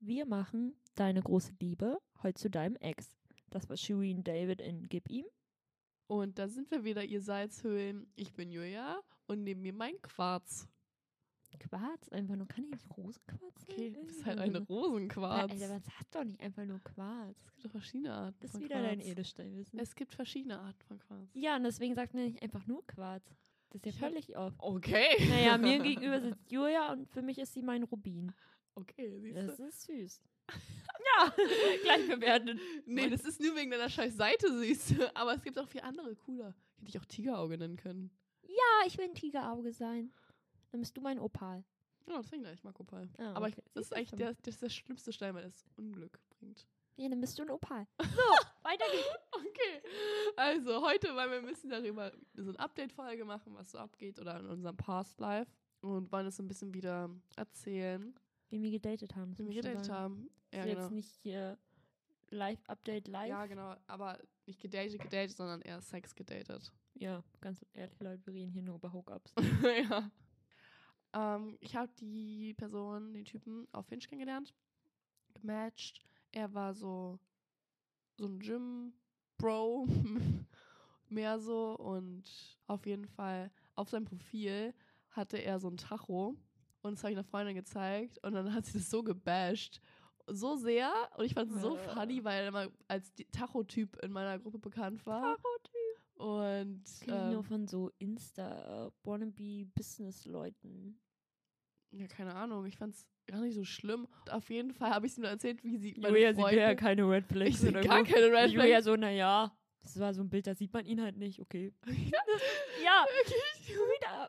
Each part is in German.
Wir machen deine große Liebe heute zu deinem Ex. Das war Shireen David in Gib ihm. Und da sind wir wieder, ihr Salzhöhlen. Ich bin Julia und neben mir mein Quarz. Quarz, einfach nur, kann ich nicht Rosenquarz sein? Okay, du bist halt ein Rosenquarz. Alter, man sagt doch nicht einfach nur Quarz. es gibt doch verschiedene Arten Das ist von wieder dein Quarz. Edelsteinwissen. Es gibt verschiedene Arten von Quarz. Ja, und deswegen sagt man nicht einfach nur Quarz. Das ist ja völlig off. Okay. Naja, mir gegenüber sitzt Julia und für mich ist sie mein Rubin. Okay, siehst Das du. ist süß. ja, gleich bewertet. Nee, das ist nur wegen deiner scheiß Seite süß. Aber es gibt auch viel andere cooler. Hätte ich auch Tigerauge nennen können. Ja, ich will ein Tigerauge sein. Dann bist du mein Opal. Ja, das finde ich ich mag Opal. Ah, Aber okay. ich, das ist eigentlich der, das ist der schlimmste Stein, weil es Unglück bringt. Ja, dann bist du ein Opal. So, weiter geht's. Okay, also heute, weil wir müssen darüber so eine Update-Folge machen, was so abgeht oder in unserem Past Life und wollen es ein bisschen wieder erzählen, Wie wir gedatet haben. das wie wir muss ich schon gedatet sagen. haben. Ja, ist genau. jetzt nicht hier Live-Update live. ja, genau, aber nicht gedatet, gedatet, sondern eher Sex gedatet. Ja, ganz ehrlich, Leute, wir reden hier nur über Hookups. ja. Ähm, ich habe die Person, den Typen auf Hinge kennengelernt, gematcht. Er war so, so ein Gym-Bro, mehr so. Und auf jeden Fall auf seinem Profil hatte er so ein Tacho. Und das habe ich einer Freundin gezeigt. Und dann hat sie das so gebasht. So sehr. Und ich fand es so Äh. funny, weil er immer als Tacho-Typ in meiner Gruppe bekannt war. Und Das kenne ich nur ähm, von so Insta-Wannabe-Business-Leuten. Ja, keine Ahnung. Ich fand's gar nicht so schlimm. Und auf jeden Fall habe ich sie nur erzählt, wie sie Julia sieht ja keine Red Flags. ich sehe gar so. keine Red Julia Flags. so, naja, das war so ein Bild, da sieht man ihn halt nicht, okay. Ja, Ja, wirklich. Julia.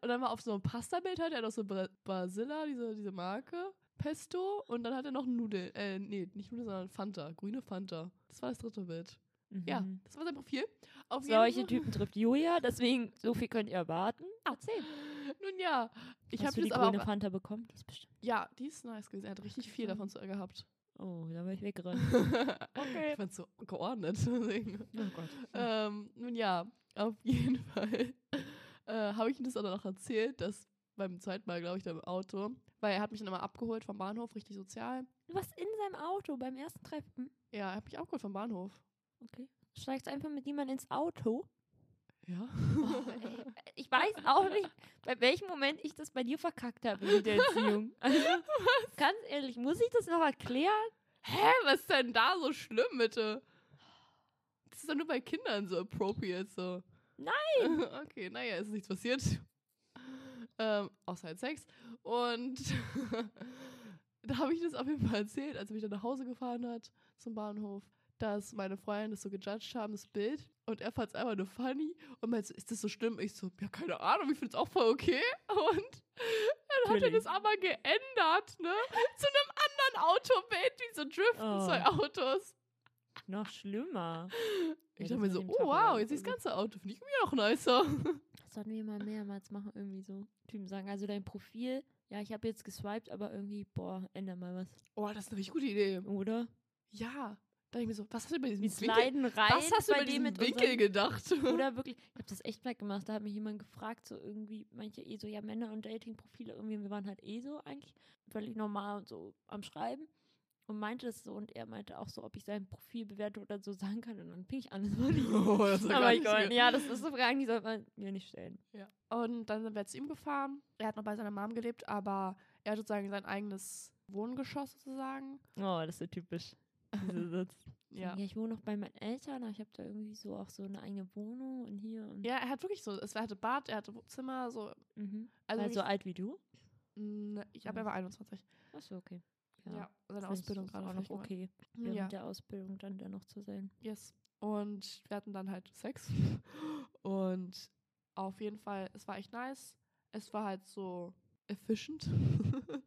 Und dann war auf so einem Pasta-Bild hat er noch so Basilla, diese, diese Marke, Pesto. Und dann hat er noch Nudeln. Äh, nee, nicht Nudeln, sondern Fanta. Grüne Fanta. Das war das dritte Bild. Ja, Mhm. das war sein Profil. Auf Solche Typen trifft Julia, deswegen, so viel könnt ihr erwarten. Erzähl. Fall. Nun ja. Ich habe die aber grüne auch, Fanta bekommen? Die ist bestimmt. Ja, die ist nice gewesen. Er hat richtig viel davon zu gehabt. Oh, da war ich weggerannt. Ich fand's so geordnet. Oh Gott. Ähm, nun ja, auf jeden Fall äh, habe ich ihm das dann auch erzählt, dass beim zweiten Mal, glaube ich, da im Auto, weil er hat mich dann immer abgeholt vom Bahnhof, richtig sozial. Du warst in seinem Auto beim ersten Treffen. Ja, er hat mich abgeholt vom Bahnhof. Okay. Steigst einfach mit jemandem ins Auto. Ja. Oh, ey, ich weiß auch nicht, bei welchem Moment ich das bei dir verkackt habe mit der Erziehung. Also, ganz ehrlich, muss ich das noch erklären? Hä, was ist denn da so schlimm, bitte? Das ist doch nur bei Kindern so appropriate, so. Nein! okay, naja, ist nichts passiert. Ähm, außer halt Sex. Und da habe ich das auf jeden Fall erzählt, als er mich dann nach Hause gefahren hat zum Bahnhof, dass meine Freunde das so gejudged haben, das Bild. Und er fand es einfach nur funny und meinte, ist das so schlimm? Ich so, ja, keine Ahnung, ich finde es auch voll okay. Und dann hat er das aber geändert, ne? Zu einem anderen Autobild, wie so driften Oh. zwei Autos. Noch schlimmer. Ich Ja, dachte mir so, oh wow, jetzt ist das ganze Auto, finde ich irgendwie noch nicer. Das sollten wir mal mehrmals machen, irgendwie so. Typen sagen, also dein Profil, ja, ich habe jetzt geswiped, aber irgendwie, boah, änder mal was. Oh, das ist eine richtig gute Idee. Oder? Ja. Da dachte ich mir so, was hast du bei diesem Winkel, rein was hast du bei diesem mit Winkel gedacht? Oder wirklich, ich habe das echt weggemacht. Da hat mich jemand gefragt, so irgendwie, manche eh so, ja, Männer und Dating-Profile, irgendwie, wir waren halt eh so eigentlich völlig normal und so am Schreiben. Und meinte das so und er meinte auch so, ob ich sein Profil bewerte oder so sagen kann. Und dann ping ich an. Das. Oh, das war Aber gar ich gut. ja, das ist so Fragen, die sollte man mir nicht stellen. Ja. Und dann sind wir zu ihm gefahren. Er hat noch bei seiner Mom gelebt, aber er hat sozusagen sein eigenes Wohngeschoss sozusagen. Oh, das ist so typisch. Ja. Ja, ich wohne noch bei meinen Eltern, aber ich habe da irgendwie so auch so eine eigene Wohnung und hier und. Ja, er hat wirklich so, es er hatte Bad, er hatte Zimmer, so. Mhm. Also, Also so alt wie du? Ich glaube, er war 21. Achso, okay. Ja, seine Findest du Ausbildung gerade auch noch okay. Während Ja, der Ausbildung dann dennoch zu sein. yes. Und wir hatten dann halt Sex. Und auf jeden Fall, es war echt nice. Es war halt so efficient,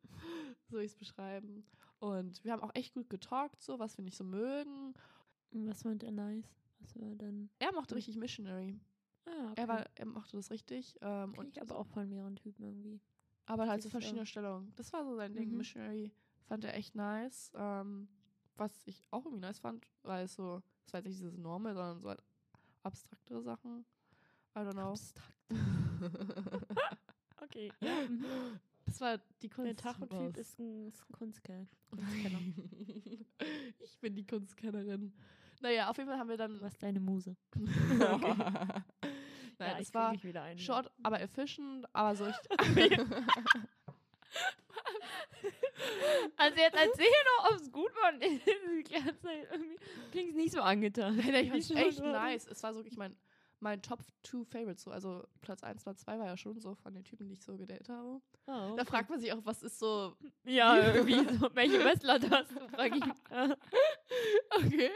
so ich es beschreiben. Und wir haben auch echt gut getalkt, so was wir nicht so mögen. Was fand er nice? Was war dann? Er mochte richtig Missionary. Ah, okay. Er war, er mochte das richtig. Ähm, und ich aber auch von mehreren Typen irgendwie. aber halt so verschiedene Stellungen. Das war so sein Ding. Mhm. Missionary fand er echt nice. Ähm, was ich auch irgendwie nice fand, weil es so, es war jetzt nicht dieses Normal, sondern so halt abstraktere Sachen. I don't know. Abstrakt. Okay. Ja. Das war die Kunst. Der Tachotyp ist ein, ist ein. Kunstkenner. ich bin die Kunstkennerin. Naja, auf jeden Fall haben wir dann. Warst deine Muse. okay. Nein, ja, es war short, aber efficient, aber so. Also jetzt erzähl doch, ob es gut war. Und die ganze Zeit irgendwie klingt nicht so angetan. Nein, ich fand's echt nice. Es war so wirklich mein, mein Top 2 Favorites. So. Also Platz 1, Platz 2 war ja schon so von den Typen, die ich so gedatet habe. Oh, Da okay. fragt man sich auch, was ist so. Ja, irgendwie so, welche hast du, frag ich. Okay.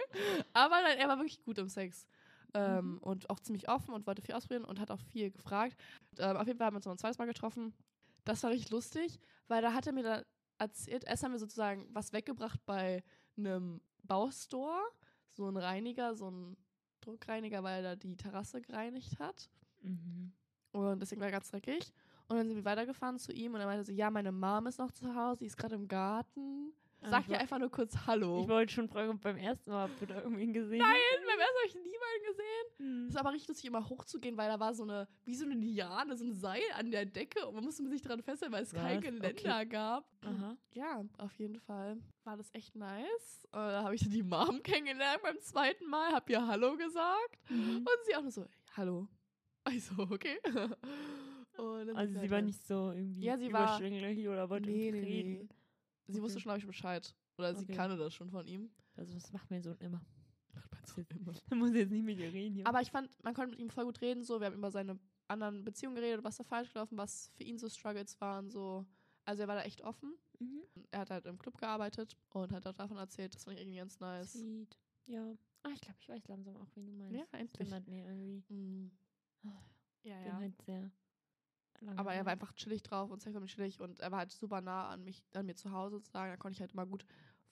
Aber nein, er war wirklich gut im Sex. Ähm, Mhm. Und auch ziemlich offen und wollte viel ausprobieren und hat auch viel gefragt. Ähm, auf jeden Fall haben wir uns noch ein zweites Mal getroffen. Das war richtig lustig, weil da hat er mir dann erzählt, erst haben wir sozusagen was weggebracht bei einem Baustore, so ein Reiniger, so ein Druckreiniger, weil er da die Terrasse gereinigt hat. Mhm. Und deswegen war er ganz dreckig. Und dann sind wir weitergefahren zu ihm und er meinte so, ja, meine Mom ist noch zu Hause, die ist gerade im Garten. Ah, Sag woll- einfach nur kurz Hallo. Ich wollte schon fragen, ob beim ersten Mal habt ihr da irgendwen gesehen? Nein, beim ersten Mal habe ich niemanden gesehen. Mhm. Es ist aber richtig lustig, immer hochzugehen, weil da war so eine, wie so eine Liane, so ein Seil an der Decke und man musste sich daran festhalten, weil es kein Was? Geländer gab. Aha. Ja, auf jeden Fall war das echt nice. Da habe ich die Mom kennengelernt beim zweiten Mal, hab ihr Hallo gesagt Mhm. und sie auch nur so, Hallo. Ich so, okay. Also sie war nicht so irgendwie Ja, sie war- überschwänglich oder wollte Nee, irgendwie nee, reden. Nee. Sie wusste Okay. schon, glaube ich, Bescheid. Oder sie Okay. kannte das schon von ihm. Also das macht mein Sohn immer. Macht mein Sohn immer. Da muss ich jetzt nicht mit ihr reden hier. Aber ich fand, man konnte mit ihm voll gut reden. So, wir haben über seine anderen Beziehungen geredet, was da falsch gelaufen, was für ihn so Struggles waren. So. Also er war da echt offen. mhm. Er hat halt im Club gearbeitet und hat auch davon erzählt. Das fand ich irgendwie ganz nice. Sweet. Ja. Ah, ich glaube, ich weiß langsam auch, wen du meinst. Ja, endlich. Jemand mir irgendwie. Mm. Ah, Ja, Bin ja. halt sehr. Lange Aber er war einfach chillig drauf und sexuell chillig und er war halt super nah an mich, an mir zu Hause sozusagen. Da konnte ich halt immer gut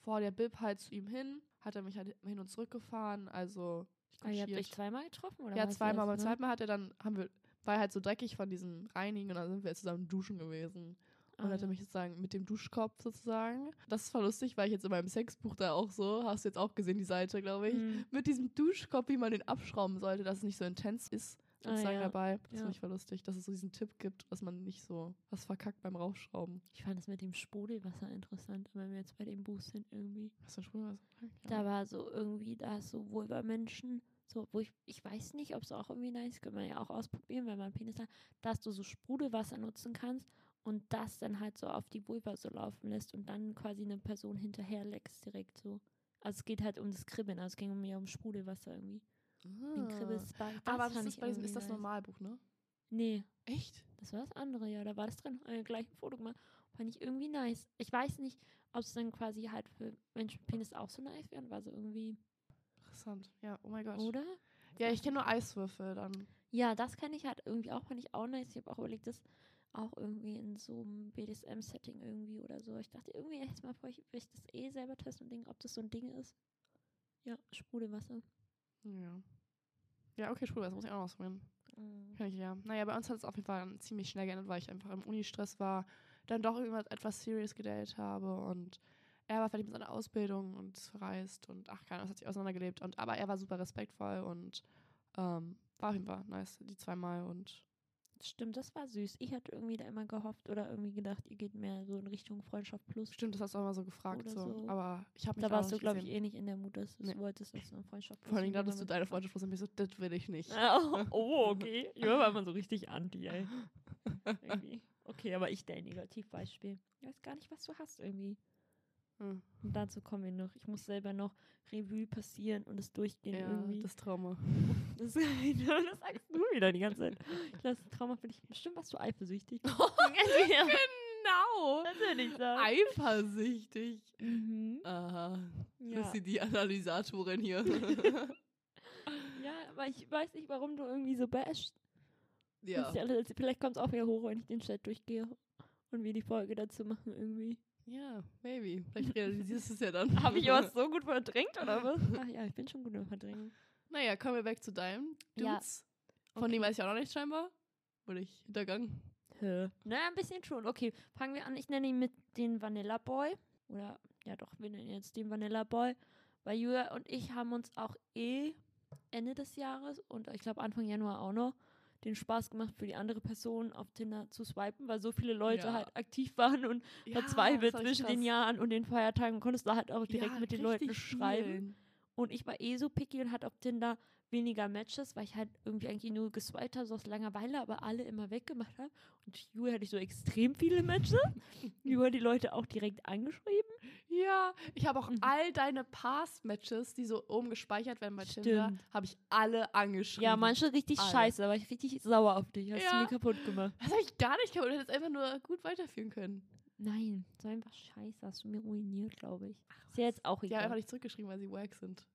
vor der Bib halt zu ihm hin. Hat er mich halt hin und zurück gefahren. Also ich Ah, ihr habt euch zweimal getroffen? Oder Ja, zweimal. Beim ne? zweiten Mal hat er dann, haben wir, war er halt so dreckig von diesem Reinigen und dann sind wir zusammen duschen gewesen. Und Ah, hatte ja. mich sozusagen mit dem Duschkopf sozusagen. Das ist voll lustig, weil ich jetzt in meinem Sexbuch da auch so, hast du jetzt auch gesehen, die Seite, glaube ich, Mhm. mit diesem Duschkopf, wie man den abschrauben sollte, dass es nicht so intens ist. Ah, Sozusagen ja. dabei. Das Ja. finde ich voll lustig, dass es so diesen Tipp gibt, dass man nicht so was verkackt beim Raufschrauben. Ich fand es mit dem Sprudelwasser interessant, wenn wir jetzt bei dem Buch sind irgendwie. Hast du schon was? Da war so irgendwie, da ist so Vulva-Menschen, so, wo ich, ich weiß nicht, ob es auch irgendwie nice, kann man ja auch ausprobieren, wenn man einen Penis hat, dass du so Sprudelwasser nutzen kannst und das dann halt so auf die Vulva so laufen lässt und dann quasi eine Person hinterher leckst direkt so. Also es geht halt um das Kribbeln, also es ging mir um Sprudelwasser irgendwie. Den Kribbelst das Ah. Aber das ist bei diesem ist das. Normalbuch, ne? Nee, Echt? das war das andere, ja, da war das drin, äh, gleich ein Foto gemacht. Fand ich irgendwie nice. Ich weiß nicht, ob es dann quasi halt für Menschen mit Penis auch so nice wäre, war so irgendwie, Interessant. Ja, oh mein Gott. oder? Ja, ich kenne nur Eiswürfel dann. Ja, das kenne ich halt irgendwie auch, fand ich auch nice. Ich habe auch überlegt, das auch irgendwie in so einem BDSM-Setting irgendwie oder so. Ich dachte irgendwie jetzt mal, bevor ich, ich das eh selber testen und denken, ob das so ein Ding ist. Ja, Sprudelwasser. Ja. Ja, okay, Sprudelwasser muss ich auch noch ausprobieren. Mhm. Kann ich ja. Naja, bei uns hat es auf jeden Fall ziemlich schnell geändert, weil ich einfach im Uni-Stress war, dann doch irgendwas etwas serious gedatet habe und er war fertig mit seiner Ausbildung und ist verreist und ach, keine Ahnung, es hat sich auseinandergelebt. Und, aber er war super respektvoll und ähm, war auf jeden Fall nice, die zweimal und Stimmt, das war süß. Ich hatte irgendwie da immer gehofft oder irgendwie gedacht, ihr geht mehr so in Richtung Freundschaft plus. stimmt, das hast du auch mal so gefragt. So. so. Aber ich habe Da warst du, glaube ich, eh nicht in der Mut, dass du Nee. wolltest, dass du eine Freundschaft plus. Vor allem dachtest du deine Freundschaft plus und ich so, das will ich nicht. oh, oh, okay. Ja, war man so richtig anti, ey. Irgendwie. Okay, aber ich dein Negativbeispiel. Ich weiß gar nicht, was du hast irgendwie. Hm. Und dazu kommen wir noch. Ich muss selber noch Revue passieren und es durchgehen Ja, irgendwie. das Trauma. Das, das sagst du wieder die ganze Zeit. Ich lasse Trauma für dich. Bestimmt warst du eifersüchtig. ja, Genau! das würde ich sagen. Eifersüchtig. Mhm. Aha. Ja. Ist sie die Analysatorin hier? ja, aber ich weiß nicht, warum du irgendwie so bashst. ja. Vielleicht kommt es auch wieder hoch, wenn ich den Chat durchgehe und wir die Folge dazu machen irgendwie. Ja, maybe. Vielleicht realisierst du es ja dann. Habe ich was so gut verdrängt oder was? Ach ja, ich bin schon gut im Verdrängen. Naja, kommen wir weg zu deinem Ja. Dudes. Von dem weiß ich auch noch nicht scheinbar. Wurde ich hintergangen. Hä? Na, ein bisschen schon. Okay, fangen wir an. Ich nenne ihn mit den Vanilla Boy. Oder, ja doch, wir nennen ihn jetzt den Vanilla Boy. Weil Julia und ich haben uns auch eh Ende des Jahres und ich glaube Anfang Januar auch noch den Spaß gemacht, für die andere Person auf Tinder zu swipen, weil so viele Leute Ja. halt aktiv waren und Ja, verzweifelt zwischen den. Jahren und den Feiertagen und konntest da halt auch direkt Ja, mit den Leuten schreiben. vielen. Und ich war eh so picky und hatte auf Tinder weniger Matches, weil ich halt irgendwie eigentlich nur geswiped habe, so aus Langeweile, aber alle immer weggemacht habe. Und Ju hatte ich so extrem viele Matches. Ju hat die Leute auch direkt angeschrieben. Ja, ich habe auch Mhm. all deine Past-Matches, die so oben gespeichert werden bei Tinder, Stimmt. habe ich alle angeschrieben. Ja, manche richtig Alle. scheiße, aber ich richtig sauer auf dich. Hast du Ja. mir kaputt gemacht. Das habe ich gar nicht kaputt. Du hättest einfach nur gut weiterführen können. Nein, so einfach scheiße. Hast du mir ruiniert, glaube ich. Ist ja jetzt auch Die haben einfach egal. nicht zurückgeschrieben, weil sie wack sind.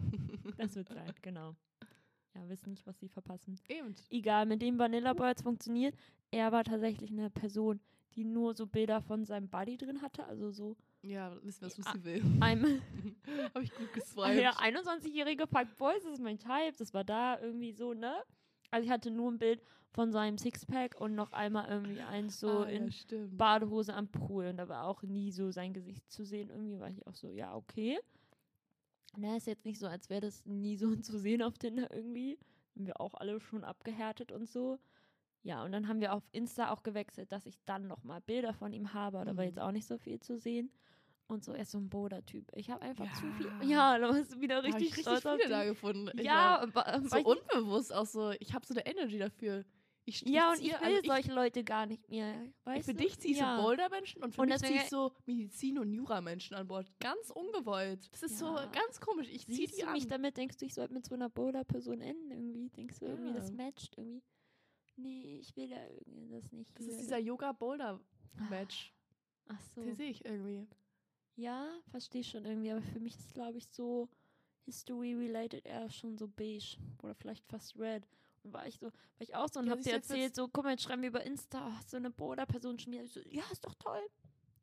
Das wird sein, genau. Ja, wissen nicht, was sie verpassen. Eben. Egal, mit dem Vanilla Boy hat's funktioniert. Er war tatsächlich eine Person, die nur so Bilder von seinem Buddy drin hatte. Also so Ja, wissen wir, was. Lucy will. einem habe ich gut Ah, geswiped. ja, 21-jährige Fuckboys, das ist mein Type. Das war da irgendwie so, ne? Also ich hatte nur ein Bild von seinem Sixpack und noch einmal irgendwie eins so ah, in ja. Badehose am Pool und da war auch nie so sein Gesicht zu sehen. Irgendwie war ich auch so, ja, okay. Na, ist jetzt nicht so, als wäre das nie so zu sehen auf Tinder irgendwie. Haben wir auch alle schon abgehärtet und so. Ja, und dann haben wir auf Insta auch gewechselt, dass ich dann nochmal Bilder von ihm habe, aber da war Mhm. jetzt auch nicht so viel zu sehen. Und so, er ist so ein Boda-Typ. Ich habe einfach zu viel. Ja. Ja, da warst du wieder hab richtig, ich richtig viele da gefunden. Ja, war wa- so unbewusst auch so. Ich habe so eine Energy dafür. Ich, ja, und ich ziehe- will also ich, solche Leute gar nicht mehr. Weißt Für du? dich ziehe ich ja. so Boulder-Menschen und für Und mich ziehe ich so Medizin- und Jura-Menschen an Bord. Ganz ungewollt. Das ist so Ja. ganz komisch. Ich ziehe die du an. mich damit? Denkst du, ich sollte mit so einer Boulder-Person enden irgendwie? Denkst du irgendwie, das Ja. matcht irgendwie? Nee, ich will da irgendwie das nicht. das Ich ist dieser Yoga-Boulder-Match. Ach so. Den sehe ich irgendwie. Ja, verstehe schon irgendwie, aber für mich ist, glaube ich, so History-related eher schon so beige oder vielleicht fast red. Und war ich so, war ich auch so und Ja, hab dir du, erzählt, so, guck mal, jetzt schreiben wir über Insta, oh, so eine schon wieder. Ich so, ja, ist doch toll.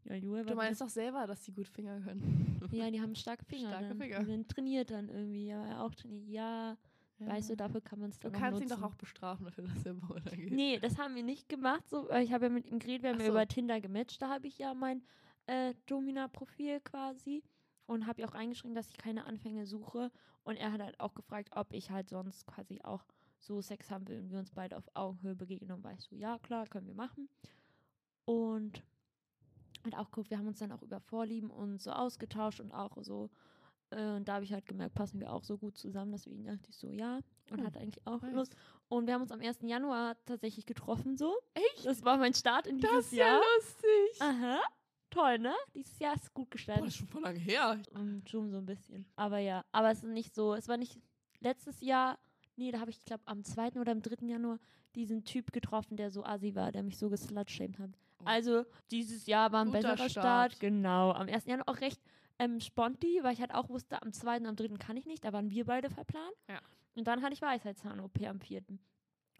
Ja, Julia Du meinst doch selber, dass die gut Finger können. Ja, die haben starke Finger. Starke dann. Finger. Die sind trainiert dann irgendwie. Ja, auch trainiert. Ja, weißt du, dafür kann man es Du dann kannst auch ihn nutzen. doch auch bestrafen dafür, dass er Boulder geht. Nee, das haben wir nicht gemacht. So, ich habe ja mit ihm geredet, wir haben Ach ja so. über Tinder gematcht. Da habe ich ja mein äh, Domina-Profil quasi und habe ja auch eingeschrieben, dass ich keine Anfänge suche. Und er hat halt auch gefragt, ob ich halt sonst quasi auch so Sex haben will und wir uns beide auf Augenhöhe begegnen. Und war ich so, ja, klar, können wir machen. Und hat auch geguckt, wir haben uns dann auch über Vorlieben und so ausgetauscht und auch so. Äh, und da habe ich halt gemerkt, passen wir auch so gut zusammen, deswegen dachte ich so, ja. Und Oh, hatte eigentlich auch nice. Lust. Und wir haben uns am 1. Januar tatsächlich getroffen, so. Echt? Das war mein Start in dieses Das ist ja Jahr. lustig. Aha. Toll, ne? Dieses Jahr ist gut Boah, gestaltet. das ist schon voll lange her. Mm, schon so ein bisschen. Aber ja, aber es ist nicht so, es war nicht letztes Jahr, nee, da habe ich, glaube am 2. oder am 3. Januar diesen Typ getroffen, der so assi war, der mich so geslutshamed hat. Oh. Also dieses Jahr war ein Guter besserer Start. Start. Genau. Am 1. Januar auch recht ähm, sponti, weil ich halt auch wusste, am 2. und am 3. kann ich nicht, da waren wir beide verplant. Ja. Und dann hatte ich Weisheitszahn-OP am 4.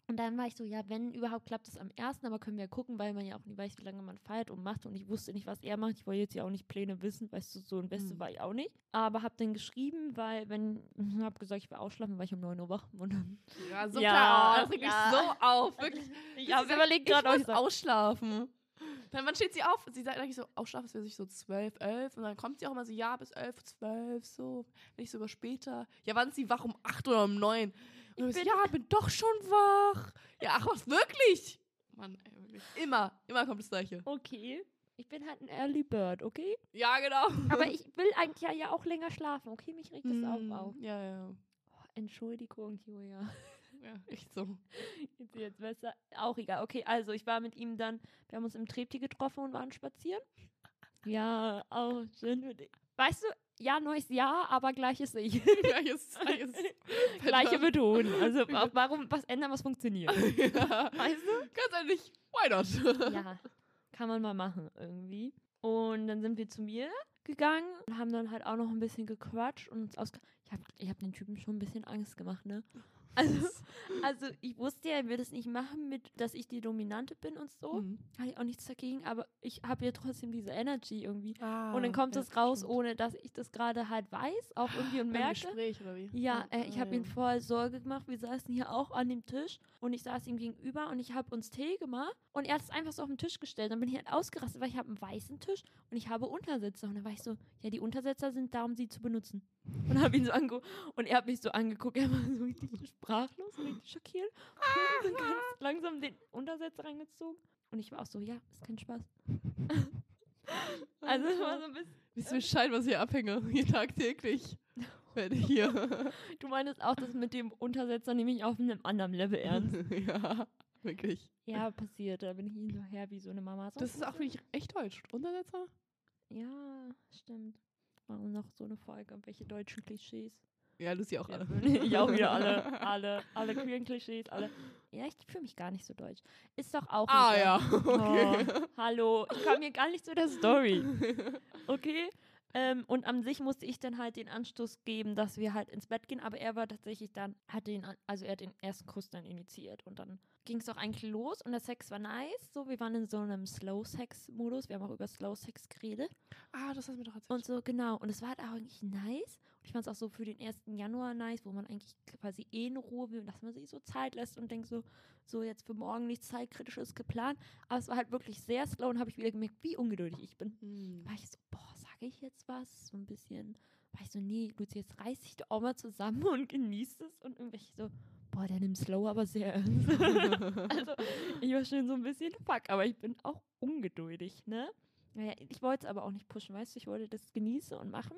Und dann war ich so, ja, wenn überhaupt klappt es am 1., aber können wir ja gucken, weil man ja auch nie weiß, wie lange man feiert und macht. Und ich wusste nicht, was er macht. Ich wollte jetzt ja auch nicht Pläne wissen, weißt du, so ein Beste Hm. war ich auch nicht. Aber hab dann geschrieben, weil, wenn, hab gesagt, ich will ausschlafen, war ich um 9 Uhr wach. Und dann, Ja, so Ja, klar. Das ja. so auf. Wirklich. ich Sie habe überlegt gerade, ich ich sag, ausschlafen. Dann wann steht sie auf? Sie sagt eigentlich so, ausschlafen ist für sich so 12, 11. Und dann kommt sie auch immer so, ja, bis 11, 12, so. Wenn nicht sogar später. Ja, wann ist sie wach? Um 8 oder um 9? Und dann Ich so, bin- ja, bin doch schon wach. Ja, ach was, wirklich? Mann, ey, wirklich. Immer, immer kommt das Gleiche. okay, ich bin halt ein Early Bird, okay? Ja, genau. Aber ich will eigentlich ja, ja auch länger schlafen, okay? Mich regt das Mm, auch auf. Ja, ja. Oh, Entschuldigung, Julia. Ja, echt so. Jetzt jetzt besser. Auch egal. Okay, also ich war mit ihm dann, wir haben uns im Trepti getroffen und waren spazieren. Ja, auch schön für dich. Weißt du, ja, neues Jahr, aber gleiches Ich. Gleiches, gleiches. Gleiche Betonung. Also wa- warum was ändern, was funktioniert? ja. Weißt du? Ganz ehrlich, why not? Ja, kann man mal machen irgendwie. Und dann sind wir zu mir gegangen und haben dann halt auch noch ein bisschen gequatscht und uns ausge ich habe ich hab den Typen schon ein bisschen Angst gemacht, ne? Also, also ich wusste ja, er würde es nicht machen, mit, dass ich die Dominante bin und so. Mhm. Habe ich auch nichts dagegen, aber ich habe ja trotzdem diese Energy irgendwie. Ah, und dann kommt ja, es raus, stimmt. ohne dass ich das gerade halt weiß, auch irgendwie und merke. Gespräch, oder wie? Ja, äh, ich habe ja. ihn voll Sorge gemacht. Wir saßen hier auch an dem Tisch und ich saß ihm gegenüber und ich habe uns Tee gemacht und er hat es einfach so auf den Tisch gestellt. Dann bin ich halt ausgerastet, weil ich habe einen weißen Tisch und ich habe Untersetzer. Und dann war ich so, ja, die Untersetzer sind da, um sie zu benutzen. Und habe ihn so angeguckt und er hat mich so angeguckt, er war so richtig sprachlos, richtig schockiert. Und dann ganz langsam den Untersetzer reingezogen. Und ich war auch so, ja, ist kein Spaß. also es war so ein bisschen. Wisst ihr Bescheid, was ich abhänge? Hier tagtäglich. Werde hier. Du meinst auch, das mit dem Untersetzer nehme ich auf einem anderen Level ernst. ja, wirklich. Ja, passiert. Da bin ich hinterher wie so eine Mama. So, Das ist auch wirklich echt deutsch. Untersetzer? Ja, stimmt. Machen noch so eine Folge, welche deutschen Klischees. Ja, Lucy auch alle. ich auch wieder alle, alle, alle queeren Klischees, alle. Ja, ich fühle mich gar nicht so deutsch. Ist doch auch. Ah ja, okay. Oh, hallo, ich kam hier gar nicht zu der Story. Okay. Ähm, und an sich musste ich dann halt den Anstoß geben, dass wir halt ins Bett gehen, aber er war tatsächlich dann, hat den, also er hat den ersten Kuss dann initiiert und dann ging es auch eigentlich los und der Sex war nice. So, wir waren in so einem Slow-Sex-Modus. Wir haben auch über Slow-Sex geredet. ah, das hast du mir doch erzählt. Und so, genau. Und es war halt auch eigentlich nice. Ich fand es auch so für den 1. Januar nice, wo man eigentlich quasi eh in Ruhe will und dass man sich so Zeit lässt und denkt so, so jetzt für morgen nichts Zeitkritisches geplant. Aber es war halt wirklich sehr slow und habe ich wieder gemerkt, wie ungeduldig ich bin. Hm. War ich so, boah, sage ich jetzt was? So ein bisschen, war ich so, nee, Luzi, jetzt reiß dich doch auch mal zusammen und genießt es. Und irgendwelche so, boah, der nimmt slow aber sehr ernst. also, ich war schon so ein bisschen fuck, aber ich bin auch ungeduldig, ne? Naja, ich wollte es aber auch nicht pushen, weißt du, ich wollte das genießen und machen.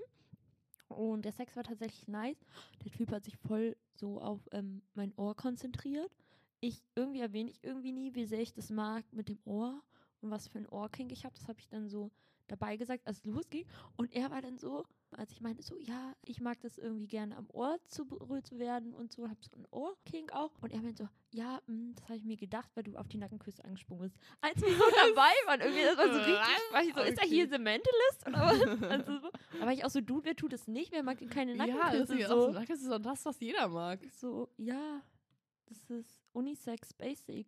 Und der Sex war tatsächlich nice. Der Typ hat sich voll so auf ähm, mein Ohr konzentriert. Ich irgendwie erwähne ich irgendwie nie, wie sehr ich das mag mit dem Ohr und was für ein Ohrkink ich habe. Das habe ich dann so dabei gesagt, als es losging. Und er war dann so, als ich meinte, so, ja, ich mag das irgendwie gerne am Ohr zu berührt zu werden und so, hab so ein Ohrkink auch. Und er meinte so, ja, mh, das habe ich mir gedacht, weil du auf die Nackenküsse angesprungen bist. Als wir so dabei waren, irgendwie, das war so richtig, war ich so, ist er hier Okay. The Mentalist oder was? Also, so. War ich auch so, du, wer tut das nicht? Wer mag keine ja, das Nackenküsse? ist, so. das ist doch das, was jeder mag. so, ja, das ist Unisex Basic.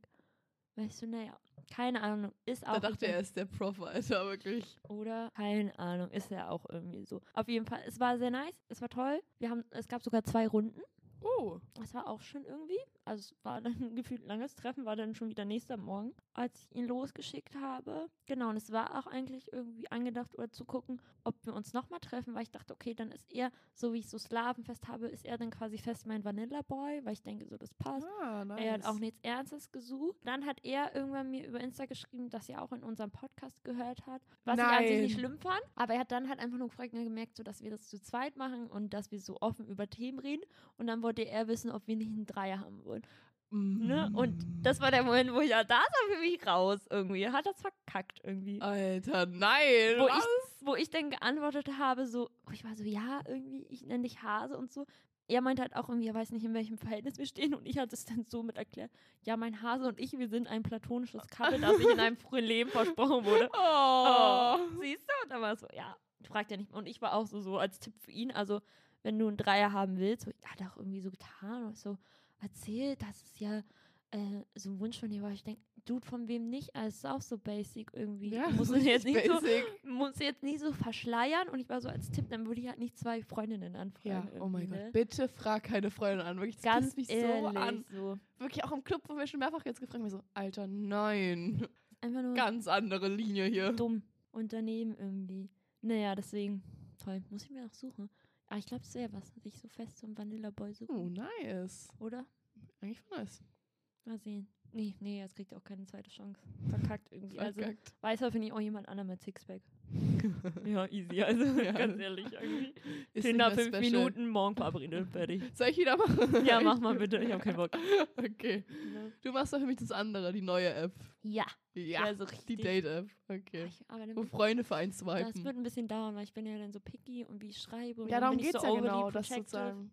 Weißt du, naja, keine Ahnung, ist auch. Da dachte er, er ist der Prof, Alter, wirklich. oder? Keine Ahnung, ist ja auch irgendwie so. Auf jeden Fall, es war sehr nice, es war toll. Wir haben, es gab sogar zwei Runden. Oh. Das war auch schön irgendwie. Also es war dann ein gefühlt langes Treffen, war dann schon wieder nächster Morgen, als ich ihn losgeschickt habe. Genau, und es war auch eigentlich irgendwie angedacht, oder zu gucken, ob wir uns nochmal treffen, weil ich dachte, okay, dann ist er, so wie ich so Slavenfest habe, ist er dann quasi fest mein Vanilla Boy, weil ich denke, so das passt. Ah, nice. Er hat auch nichts Ernstes gesucht. Dann hat er irgendwann mir über Insta geschrieben, dass er auch in unserem Podcast gehört hat. Was ich an sich nicht Nein. schlimm fand. Aber er hat dann halt einfach nur gefragt und gemerkt, so, dass wir das zu zweit machen und dass wir so offen über Themen reden. Und dann wollte er wissen, ob wir nicht einen Dreier haben wollen. Ne? Und das war der Moment, wo ich, ja, da er für mich raus irgendwie. Er hat das verkackt irgendwie. Alter, nein. Wo was? ich, wo ich dann geantwortet habe, so, ich war so, ja, irgendwie, ich nenne dich Hase und so. Er meinte halt auch irgendwie, er weiß nicht, in welchem Verhältnis wir stehen. Und ich hatte es dann so mit erklärt, ja, mein Hase und ich, wir sind ein platonisches Couple, das sich in einem frühen Leben versprochen wurde. Oh. Siehst du? Und dann war es so, ja, fragt ja nicht mehr. Und ich war auch so, so als Tipp für ihn, also wenn du einen Dreier haben willst, so, er hat auch irgendwie so getan und so erzählt, dass es ja äh, so ein Wunsch von dir war. Ich denke, Dude, von wem nicht? Also, es ist auch so basic irgendwie. Ja, das ist jetzt nicht so, basic. musst du jetzt nicht so verschleiern. Und ich war so als Tipp, dann würde ich halt nicht zwei Freundinnen anfragen. Ja, oh mein irgendwie, Gott. ne? Bitte frag keine Freundin an. Wirklich, das Ganz mich ehrlich, so an. so. Wirklich auch im Club, wo wir schon mehrfach jetzt gefragt haben, so, Alter, nein. Einfach nur Ganz andere Linie hier. dumm und daneben irgendwie. Naja, deswegen, toll, muss ich mir auch suchen. Aber ich glaube, es wäre was, sich so fest zum Vanilla Boy suchen, Oh, nice. oder? Eigentlich voll nice. Mal sehen. Nee, nee, jetzt kriegt er auch keine zweite Chance. Verkackt irgendwie. Also, Verkackt. weißer finde ich auch jemand anderen mit Sixpack. ja, easy. Also, Ja. ganz ehrlich, irgendwie. Ist Tinder fünf special. Minuten, morgen verabredet, fertig. Soll ich wieder machen? Ja, mach mal bitte, ich habe keinen Bock. Okay. Du machst doch für mich das andere, die neue App. Ja, Ja, ja so die. Date-App. Okay. Wo Freunde für einen das swipen. wird ein bisschen dauern, weil ich bin ja dann so picky und wie ich schreibe. Und Ja, darum geht's so ja genau, das sozusagen.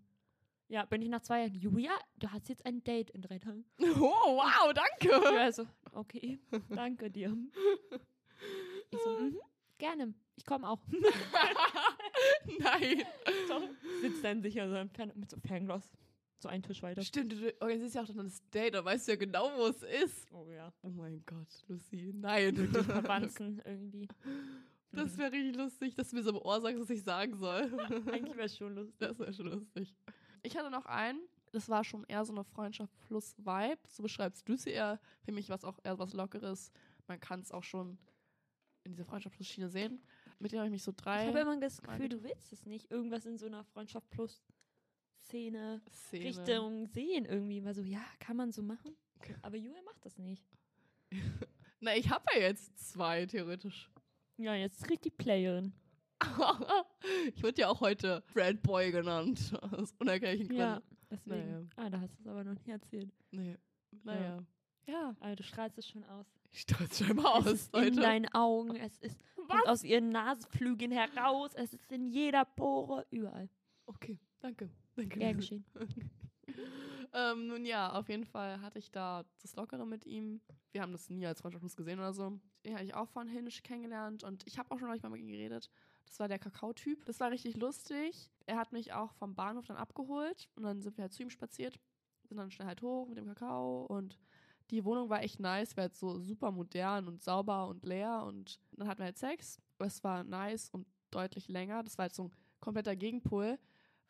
Ja, bin ich nach zwei Jahren, Julia, du hast jetzt ein Date in drei Tagen. Oh, wow, danke. Ja, also, okay, danke dir. Ich so, mhm, gerne, ich komme auch. Nein. Sitzt dann sicher so im Fern mit so Fernglas, so einen Tisch weiter. Stimmt, du organisierst ja auch dann das Date, da weißt du ja genau, wo es ist. Oh ja. Oh mein Gott, Lucy, nein. Verwandten irgendwie. Das Mhm. wäre richtig lustig, dass du mir so im Ohr sagst, was ich sagen soll. Eigentlich wäre es schon lustig. Das wäre schon lustig. Ich hatte noch einen, das war schon eher so eine Freundschaft plus Vibe. So beschreibst du sie eher. Für mich war es auch eher was Lockeres. Man kann es auch schon in dieser Freundschaft plus Schiene sehen. Mit dem habe ich mich so drei. Ich habe immer das Mal Gefühl, du willst es nicht. Irgendwas in so einer Freundschaft plus Szene, Szene. Richtung sehen irgendwie. War so, ja, kann man so machen. Aber Julia macht das nicht. Na, ich habe ja jetzt zwei, theoretisch. Ja, jetzt kriegt die Playerin. ich wurde ja auch heute Brad Boy genannt. Aus unerklärlichen Gründen. Ja, deswegen. Naja. Ah, da hast du es aber noch nie erzählt. Nee. Naja. Ja. Aber du strahlst es schon aus. Ich stolz scheinbar es aus, ist in Leute. deinen Augen, es ist aus ihren Nasenflügeln heraus, es ist in jeder Pore, überall. Okay, danke. danke. Gern geschehen. ähm, nun ja, auf jeden Fall hatte ich da das Lockere mit ihm. Wir haben das nie als Freundschaftslos gesehen oder so. Den habe ich auch von Hinge kennengelernt und ich habe auch schon mal mit ihm geredet. Das war der Kakao-Typ. Das war richtig lustig. Er hat mich auch vom Bahnhof dann abgeholt und dann sind wir halt zu ihm spaziert. Sind dann schnell halt hoch mit dem Kakao und die Wohnung war echt nice, war halt so super modern und sauber und leer und dann hatten wir halt Sex. Es war nice und deutlich länger. Das war halt so ein kompletter Gegenpol,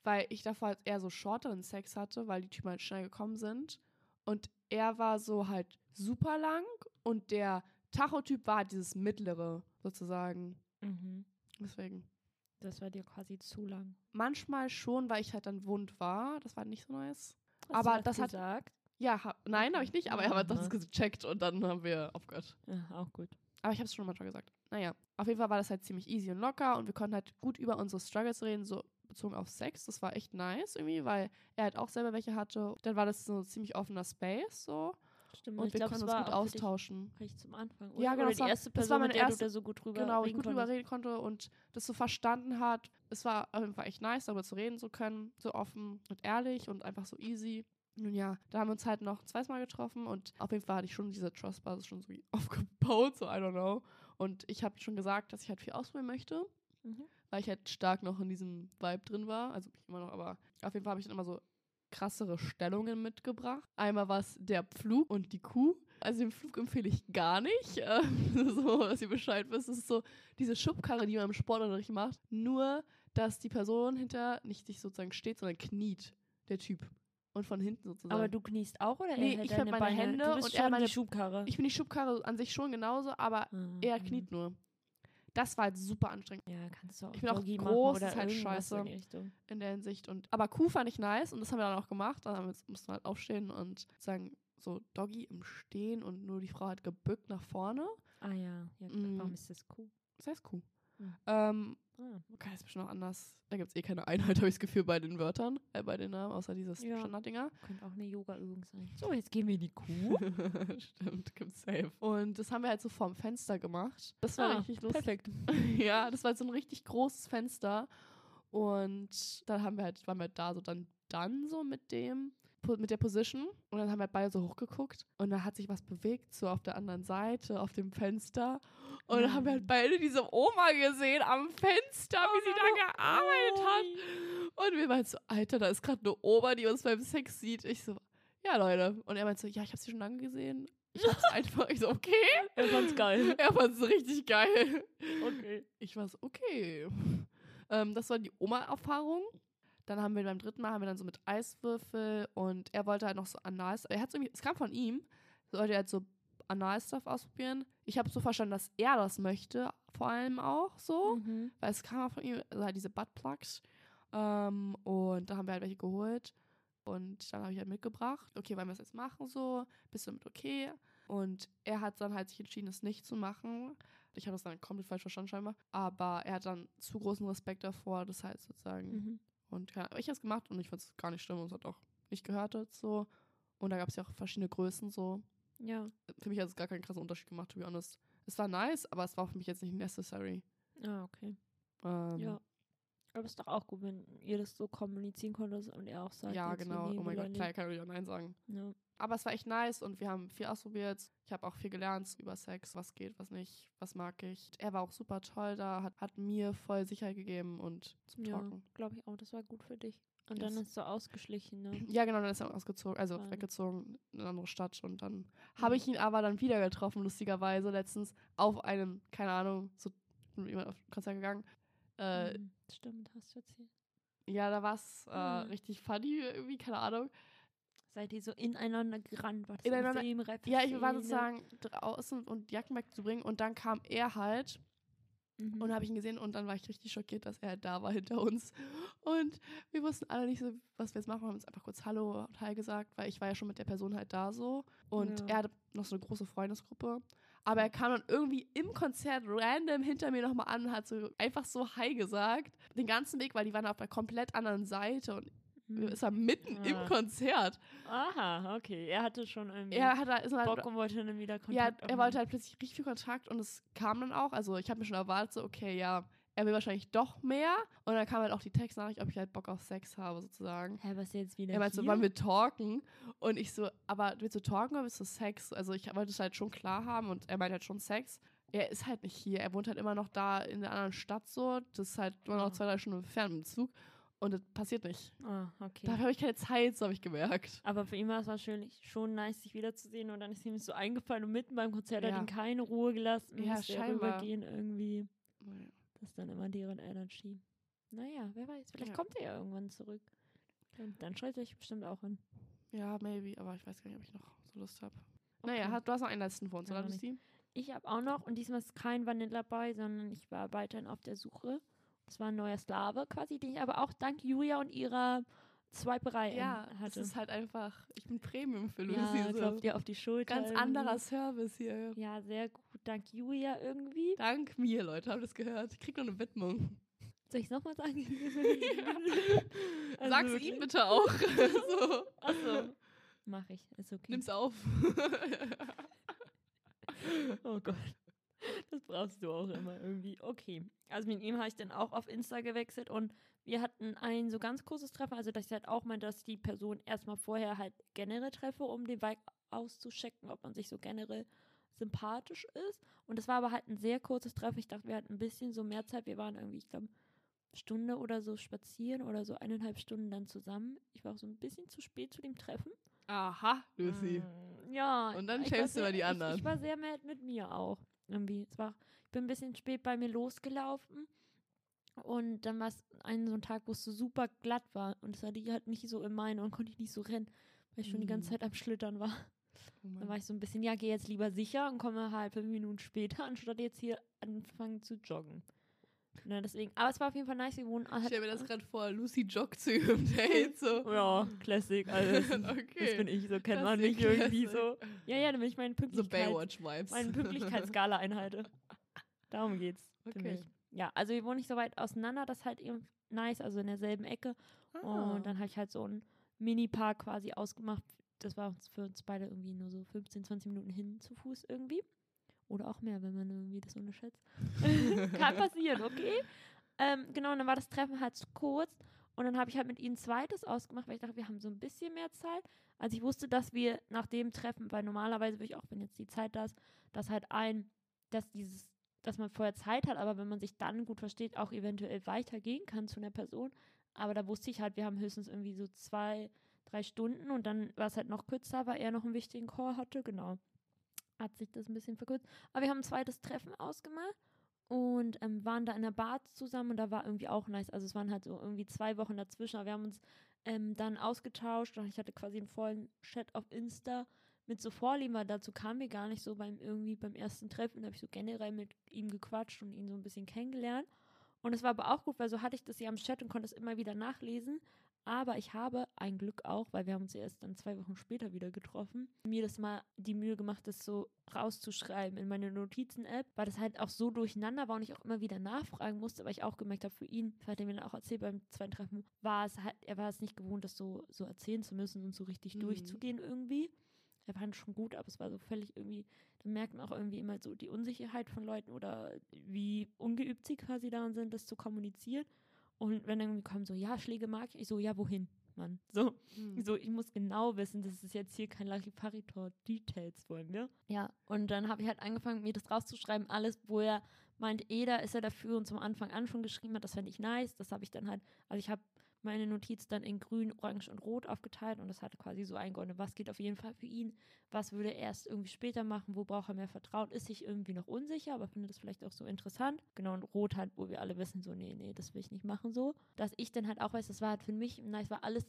weil ich davor halt eher so shorteren Sex hatte, weil die Typen halt schnell gekommen sind. Und er war so halt super lang und der Tachotyp war halt dieses mittlere sozusagen. Mhm. Deswegen. Das war dir quasi zu lang. Manchmal schon, weil ich halt dann wund war. Das war nicht so nice. Hast Aber du das hat- gesagt? Ja, ha nein, habe ich nicht, aber er hat das gecheckt und dann haben wir aufgehört. Ja, auch gut. Aber ich habe es schon manchmal gesagt. Naja, auf jeden Fall war das halt ziemlich easy und locker und wir konnten halt gut über unsere Struggles reden, so bezogen auf Sex. Das war echt nice irgendwie, weil er halt auch selber welche hatte. Dann war das so ein ziemlich offener Space so Stimmt. und ich wir glaub, konnten uns gut austauschen. Recht zum Anfang. Ja, oder? genau, Oder das die war- erste das war Person, meine mit der erste- du da so gut drüber Genau, ich reden gut drüber reden konnte und das so verstanden hat. Es war auf jeden Fall echt nice, darüber zu reden zu können, so offen und ehrlich und einfach so easy. Nun ja, da haben wir uns halt noch zweimal Mal getroffen und auf jeden Fall hatte ich schon diese Trust-Basis schon so wie aufgebaut, so I don't know. Und ich habe schon gesagt, dass ich halt viel ausprobieren möchte, Mhm. weil ich halt stark noch in diesem Vibe drin war. Also ich immer noch, aber auf jeden Fall habe ich dann immer so krassere Stellungen mitgebracht. Einmal war es der Pflug und die Kuh. Also den Flug empfehle ich gar nicht. Äh, so, dass ihr Bescheid wisst. Das ist so diese Schubkarre, die man im Sportunterricht macht. Nur, dass die Person hinter nicht sich sozusagen steht, sondern kniet. Der Typ. Und von hinten sozusagen. Aber du kniest auch oder Nee, er hält ich deine meine Beine? Hände du bist und er schon meine- die Schubkarre. ich bin die Schubkarre an sich schon genauso, aber Mhm. er kniet nur. Das war halt super anstrengend. Ja, kannst du auch Ich bin auch Doggy groß, oder ist halt scheiße. in in der Hinsicht. Und, aber Kuh fand ich nice und das haben wir dann auch gemacht. Dann haben wir, mussten wir halt aufstehen und sagen, so Doggy im Stehen und nur die Frau hat gebückt nach vorne. Ah ja, ja Mm. warum ist das cool? Das heißt Kuh. Mhm. Ähm, Ah. okay, ist bestimmt noch anders. Da gibt es eh keine Einheit, habe ich das Gefühl, bei den Wörtern, äh, bei den Namen, außer dieses Ja. Standarddinger. Könnte auch eine Yoga-Übung sein. So, jetzt gehen wir in die Kuh. Stimmt, gibt's safe. Und das haben wir halt so vorm Fenster gemacht. Das war Ah, richtig lustig. perfekt. ja, das war so ein richtig großes Fenster. Und dann haben wir halt, waren wir da so dann, dann so mit dem, mit der Position. Und dann haben wir beide so hochgeguckt. Und da hat sich was bewegt, so auf der anderen Seite, auf dem Fenster. Und dann haben wir halt beide diese Oma gesehen am Fenster, wie sie da gearbeitet hat. Und wir meinten so, Alter, da ist gerade eine Oma, die uns beim Sex sieht. Ich so, ja, Leute. Und er meinte so, ja, ich habe sie schon lange gesehen. Ich hab's einfach, ich so, okay. Er fand's geil. Er fand's richtig geil. Okay. Ich war so, okay. Ähm, das war die Oma-Erfahrung. Dann haben wir beim dritten Mal haben wir dann so mit Eiswürfel und er wollte halt noch so Anal. Er hat irgendwie, es kam von ihm, sollte er halt so Anal-Stuff ausprobieren. Ich habe so verstanden, dass er das möchte, vor allem auch so, Mhm. weil es kam auch von ihm, also halt diese Buttplugs. Ähm, und da haben wir halt welche geholt. Und dann habe ich halt mitgebracht, okay, wollen wir es jetzt machen so? Bist du damit okay? Und er hat dann halt sich entschieden, es nicht zu machen. Ich habe das dann komplett falsch verstanden scheinbar. Aber er hat dann zu großen Respekt davor, das halt sozusagen. Mhm. Und ja, ich habe es gemacht und ich fand es gar nicht schlimm und es hat auch nicht gehört so. Und da gab es ja auch verschiedene Größen so. Ja. Für mich hat es gar keinen krassen Unterschied gemacht, to be honest. Es war nice, aber es war für mich jetzt nicht necessary. Ah, okay. Ähm, Ja. Aber ist doch auch gut, wenn ihr das so kommunizieren konntet und er auch sagt, ja, genau. Oh mein Gott, klar, kann ich auch Nein sagen. Ja. Aber es war echt nice und wir haben viel ausprobiert. Ich habe auch viel gelernt über Sex, was geht, was nicht, was mag ich. Er war auch super toll da, hat, hat mir voll Sicherheit gegeben und zum Ja, Talken. glaube ich auch. Das war gut für dich. Und Yes. dann ist so ausgeschlichen, ne? Ja, genau, dann ist er ausgezogen, also Schade. weggezogen in eine andere Stadt und dann habe ich ihn aber dann wieder getroffen, lustigerweise letztens auf einem, keine Ahnung, so mit jemand auf Konzert gegangen. Äh, Mhm. Stimmt, hast du erzählt. Ja, da war es äh, Mhm. richtig funny, irgendwie, keine Ahnung. Seid ihr so ineinander gerannt? War das Ineinander- Film, Ja, ich war sozusagen draußen und Jacken wegzubringen und dann kam er halt Mhm. und habe ich ihn gesehen und dann war ich richtig schockiert, dass er halt da war hinter uns. Und wir wussten alle nicht so, was wir jetzt machen. Wir haben uns einfach kurz Hallo und Hi gesagt, weil ich war ja schon mit der Person halt da so. Und Ja. er hatte noch so eine große Freundesgruppe. Aber er kam dann irgendwie im Konzert random hinter mir nochmal an und hat so einfach so Hi gesagt. Den ganzen Weg, weil die waren auf einer komplett anderen Seite und Hm. es war mitten im Ah. Konzert. Aha, okay. Er hatte schon irgendwie Er hat da, ist dann Bock halt, und wollte dann wieder ja, Kontakt er aufnehmen. wollte halt plötzlich richtig viel Kontakt und es kam dann auch. Also ich habe mir schon erwartet, so, okay, ja, er will wahrscheinlich doch mehr. Und dann kam halt auch die Textnachricht, ob ich halt Bock auf Sex habe, sozusagen. Hä, was jetzt wieder Er meinte so, wollen wir talken? Und ich so, aber willst du talken oder willst du Sex? Also ich wollte es halt schon klar haben und er meinte halt schon Sex. Er ist halt nicht hier. Er wohnt halt immer noch da in der anderen Stadt so. Das ist halt immer noch Ah. zwei, drei Stunden entfernt mit dem Zug. Und das passiert nicht. Ah, okay. Dafür habe ich keine Zeit, so habe ich gemerkt. Aber für ihn war es wahrscheinlich schon nice, sich wiederzusehen und dann ist ihm so eingefallen und mitten beim Konzert Ja. hat ihn keine Ruhe gelassen. Ja, musste scheinbar. rübergehen irgendwie. Das ist dann immer deren Energy. Naja, wer weiß, vielleicht Ja. kommt er ja irgendwann zurück. Und dann schreit er sich bestimmt auch an. Ja, maybe, aber ich weiß gar nicht, ob ich noch so Lust habe. Okay. Naja, du hast noch einen letzten für uns, Ja, oder. Lucy? Ich habe auch noch, und diesmal ist kein Vanilla bei, sondern ich war weiterhin auf der Suche. Das war ein neuer Slave quasi, den ich aber auch dank Julia und ihrer Swiperei Ja, in- es hatte. ist halt einfach, ich bin Premium für ja, Lucy. so. klopft dir auf die Schulter. Ganz irgendwie. anderer Service hier. Ja, sehr gut. Dank Julia irgendwie. Dank mir, Leute, habt ihr das gehört? Ich krieg noch eine Widmung. Soll ich es nochmal sagen? Also Sag's ihm bitte auch. so. Achso. Mach ich. Ist okay. Nimm's auf. Oh Gott. Das brauchst du auch immer irgendwie. Okay. Also mit ihm habe ich dann auch auf Insta gewechselt und wir hatten ein so ganz kurzes Treffen, also dass ich halt auch meinte, dass die Person erstmal vorher halt generell treffe, um den Vibe auszuchecken, ob man sich so generell sympathisch ist. Und das war aber halt ein sehr kurzes Treffen. Ich dachte, wir hatten ein bisschen so mehr Zeit. Wir waren irgendwie, ich glaube, Stunde oder so spazieren oder so eineinhalb Stunden dann zusammen. Ich war auch so ein bisschen zu spät zu dem Treffen. Aha, Lucy. Mm, Ja. Und dann schämst du mal die anderen. Ich, ich war sehr mad mit mir auch. Irgendwie. Es war, ich bin ein bisschen spät bei mir losgelaufen. Und dann war es ein so ein Tag, wo es so super glatt war. Und es war die halt nicht so in meine und konnte ich nicht so rennen, weil ich schon die ganze. Zeit am Schlittern war. Oh Dann war ich so ein bisschen, ja, geh jetzt lieber sicher und komme halt fünf Minuten später, anstatt jetzt hier anfangen zu joggen. Ne, deswegen, aber es war auf jeden Fall nice. Wir wohnen Ich halt, stell mir das gerade vor, Lucy joggt zu ihrem Date. So. ja, Classic. Also das, das okay. bin ich, so kennt man Classic, mich irgendwie classic. so. Ja, ja, damit ich meine So Pünktlichkeit Baywatch-Vibes. meine Pünktlichkeitsskala einhalte. Darum geht's für Okay. mich. Ja, also wir wohnen nicht so weit auseinander, das ist halt eben nice, also in derselben Ecke. Ah. Und dann habe ich halt so einen Mini-Park quasi ausgemacht. Das war für uns beide irgendwie nur so 15, 20 Minuten hin zu Fuß irgendwie. Oder auch mehr, wenn man irgendwie das unterschätzt. Kann passieren, okay? Ähm, genau, und dann war das Treffen halt zu kurz. Und dann habe ich halt mit ihnen zweites ausgemacht, weil ich dachte, wir haben so ein bisschen mehr Zeit. Also ich wusste, dass wir nach dem Treffen, weil normalerweise würde ich auch, wenn jetzt die Zeit da ist, dass halt ein, dass dieses, dass man vorher Zeit hat, aber wenn man sich dann gut versteht, auch eventuell weitergehen kann zu einer Person. Aber da wusste ich halt, wir haben höchstens irgendwie so zwei, drei Stunden und dann war es halt noch kürzer, weil er noch einen wichtigen Call hatte, genau. Hat sich das ein bisschen verkürzt. Aber wir haben ein zweites Treffen ausgemacht und ähm, waren da in der Bar zusammen und da war irgendwie auch nice. Also es waren halt so irgendwie zwei Wochen dazwischen, aber wir haben uns ähm, dann ausgetauscht und ich hatte quasi einen vollen Chat auf Insta mit so Vorlieben, weil dazu kamen wir gar nicht so beim irgendwie beim ersten Treffen, da habe ich so generell mit ihm gequatscht und ihn so ein bisschen kennengelernt. Und es war aber auch gut, weil so hatte ich das ja am Chat und konnte es immer wieder nachlesen. Aber ich habe ein Glück auch, weil wir haben uns erst dann zwei Wochen später wieder getroffen, mir das mal die Mühe gemacht, das so rauszuschreiben in meine Notizen-App, weil das halt auch so durcheinander war und ich auch immer wieder nachfragen musste, weil ich auch gemerkt habe, für ihn, hat er mir dann auch erzählt beim zweiten Treffen, war es halt, er war es nicht gewohnt, das so, so erzählen zu müssen und so richtig Mhm. durchzugehen irgendwie. Er fand schon gut, aber es war so völlig irgendwie, da merkt man auch irgendwie immer so die Unsicherheit von Leuten oder wie ungeübt sie quasi daran sind, das zu kommunizieren. Und wenn dann irgendwie kommen so, ja, Schläge mag ich, ich so, ja, wohin, Mann? So, Hm. so, ich muss genau wissen, das ist jetzt hier kein Larifaritor-Details wollen wir. Ja, und dann habe ich halt angefangen, mir das rauszuschreiben, alles, wo er meint, eh, da ist er dafür und zum Anfang an schon geschrieben hat, das fände ich nice. Das habe ich dann halt, also ich habe meine Notiz dann in grün, orange und rot aufgeteilt und das hatte quasi so eingeordnet, was geht auf jeden Fall für ihn, was würde er erst irgendwie später machen, wo braucht er mehr Vertrauen, ist sich irgendwie noch unsicher, aber findet das vielleicht auch so interessant. Genau, und rot halt, wo wir alle wissen, so, nee, nee, das will ich nicht machen so. Dass ich dann halt auch weiß, das war halt für mich, nice, war alles,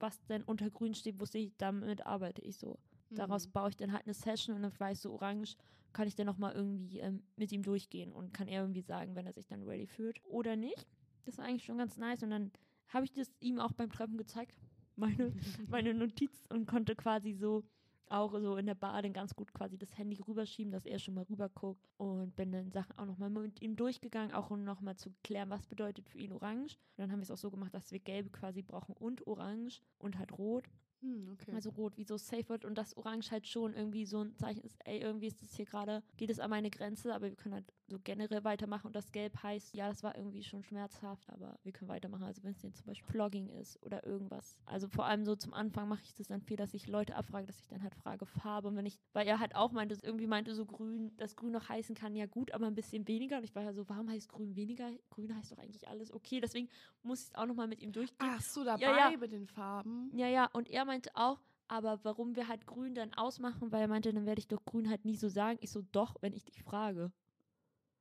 was dann unter grün steht, wusste ich, damit arbeite ich so. Daraus Mhm. baue ich dann halt eine Session und dann weiß so orange, kann ich dann nochmal irgendwie ähm, mit ihm durchgehen und kann er irgendwie sagen, wenn er sich dann ready fühlt oder nicht. Das war eigentlich schon ganz nice und dann habe ich das ihm auch beim Treffen gezeigt, meine, meine Notiz und konnte quasi so auch so in der Bar dann ganz gut quasi das Handy rüberschieben, dass er schon mal rüberguckt und bin dann Sachen auch nochmal mit ihm durchgegangen, auch um nochmal zu klären, was bedeutet für ihn Orange. Und dann haben wir es auch so gemacht, dass wir Gelb quasi brauchen und Orange und halt Rot. Hm, okay. Also Rot wie so safe wird und das Orange halt schon irgendwie so ein Zeichen ist, ey, irgendwie ist das hier gerade, geht es an meine Grenze, aber wir können halt so generell weitermachen und das Gelb heißt, ja, das war irgendwie schon schmerzhaft, aber wir können weitermachen. Also wenn es jetzt zum Beispiel Vlogging ist oder irgendwas. Also vor allem so zum Anfang mache ich das dann viel, dass ich Leute abfrage, dass ich dann halt frage Farbe und wenn ich, weil er halt auch meinte, irgendwie meinte so grün, dass grün noch heißen kann, ja gut, aber ein bisschen weniger und ich war ja so, warum heißt grün weniger? Grün heißt doch eigentlich alles okay, deswegen muss ich es auch nochmal mit ihm durchgehen. Ach so, dabei Ja, ja. mit den Farben. Ja, ja, und er meinte auch, aber warum wir halt grün dann ausmachen, weil er meinte, dann werde ich doch grün halt nie so sagen. Ich so, doch, wenn ich dich frage.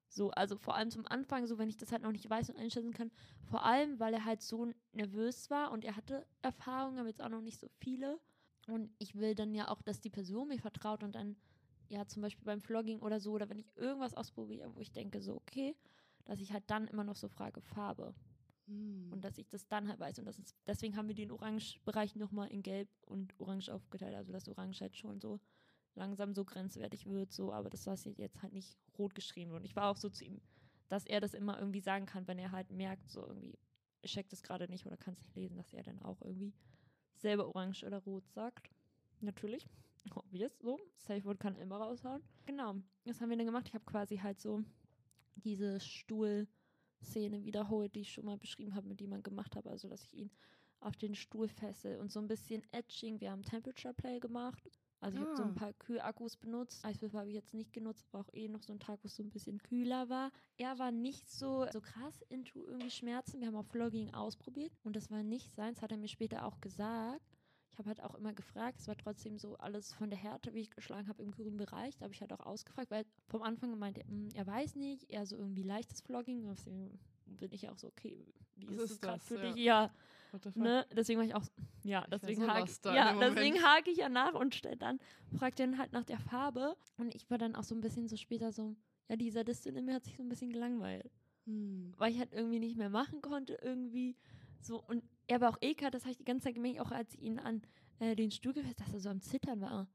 So, also vor allem zum Anfang, so wenn ich das halt noch nicht weiß und einschätzen kann, vor allem, weil er halt so nervös war und er hatte Erfahrungen, aber jetzt auch noch nicht so viele. Und ich will dann ja auch, dass die Person mir vertraut und dann, ja, zum Beispiel beim Vlogging oder so, oder wenn ich irgendwas ausprobiere, wo ich denke, so, okay, dass ich halt dann immer noch so frage, Farbe. Hm. Und dass ich das dann halt weiß. Und das ist, deswegen haben wir den Orange-Bereich nochmal in Gelb und Orange aufgeteilt. Also dass Orange halt schon so langsam so grenzwertig wird, so, aber das was jetzt halt nicht rot geschrieben. Und ich war auch so zu ihm, dass er das immer irgendwie sagen kann, wenn er halt merkt, so irgendwie, ich check das gerade nicht oder kann es nicht lesen, dass er dann auch irgendwie selber orange oder rot sagt. Natürlich. Obvious, so. Safe Word kann immer raushauen. Genau. Das haben wir dann gemacht. Ich habe quasi halt so diese Stuhl-Szene wiederholt, die ich schon mal beschrieben habe, mit die man gemacht habe. Also, dass ich ihn auf den Stuhl fessel und so ein bisschen Etching. Wir haben Temperature Play gemacht. Also ich habe so Ah. ein paar Kühlakkus benutzt. Eiswürfel habe ich jetzt nicht genutzt, war auch eh noch so ein Tag, wo es so ein bisschen kühler war. Er war nicht so, so krass into irgendwie Schmerzen. Wir haben auch Vlogging ausprobiert und das war nicht seins, hat er mir später auch gesagt. Ich habe halt auch immer gefragt, es war trotzdem so alles von der Härte, wie ich geschlagen habe, im grünen Bereich. Da habe ich halt auch ausgefragt, weil vom Anfang meinte er, "Mm, er weiß nicht, eher so irgendwie leichtes Vlogging. Deswegen bin ich auch so, okay, wie Was ist ist es gerade das? für Ja. dich? Ja? Ne? Deswegen war ich auch, ja, wär deswegen so hake ja, deswegen hake ich ja nach und stell dann, fragt dann halt nach der Farbe. Und ich war dann auch so ein bisschen so später so, ja, die Sadistin in mir hat sich so ein bisschen gelangweilt. Hm. Weil ich halt irgendwie nicht mehr machen konnte, irgendwie so. Und er war auch kalt, das habe ich die ganze Zeit gemerkt, auch als ich ihn an äh, den Stuhl gefasst, dass er so am Zittern war.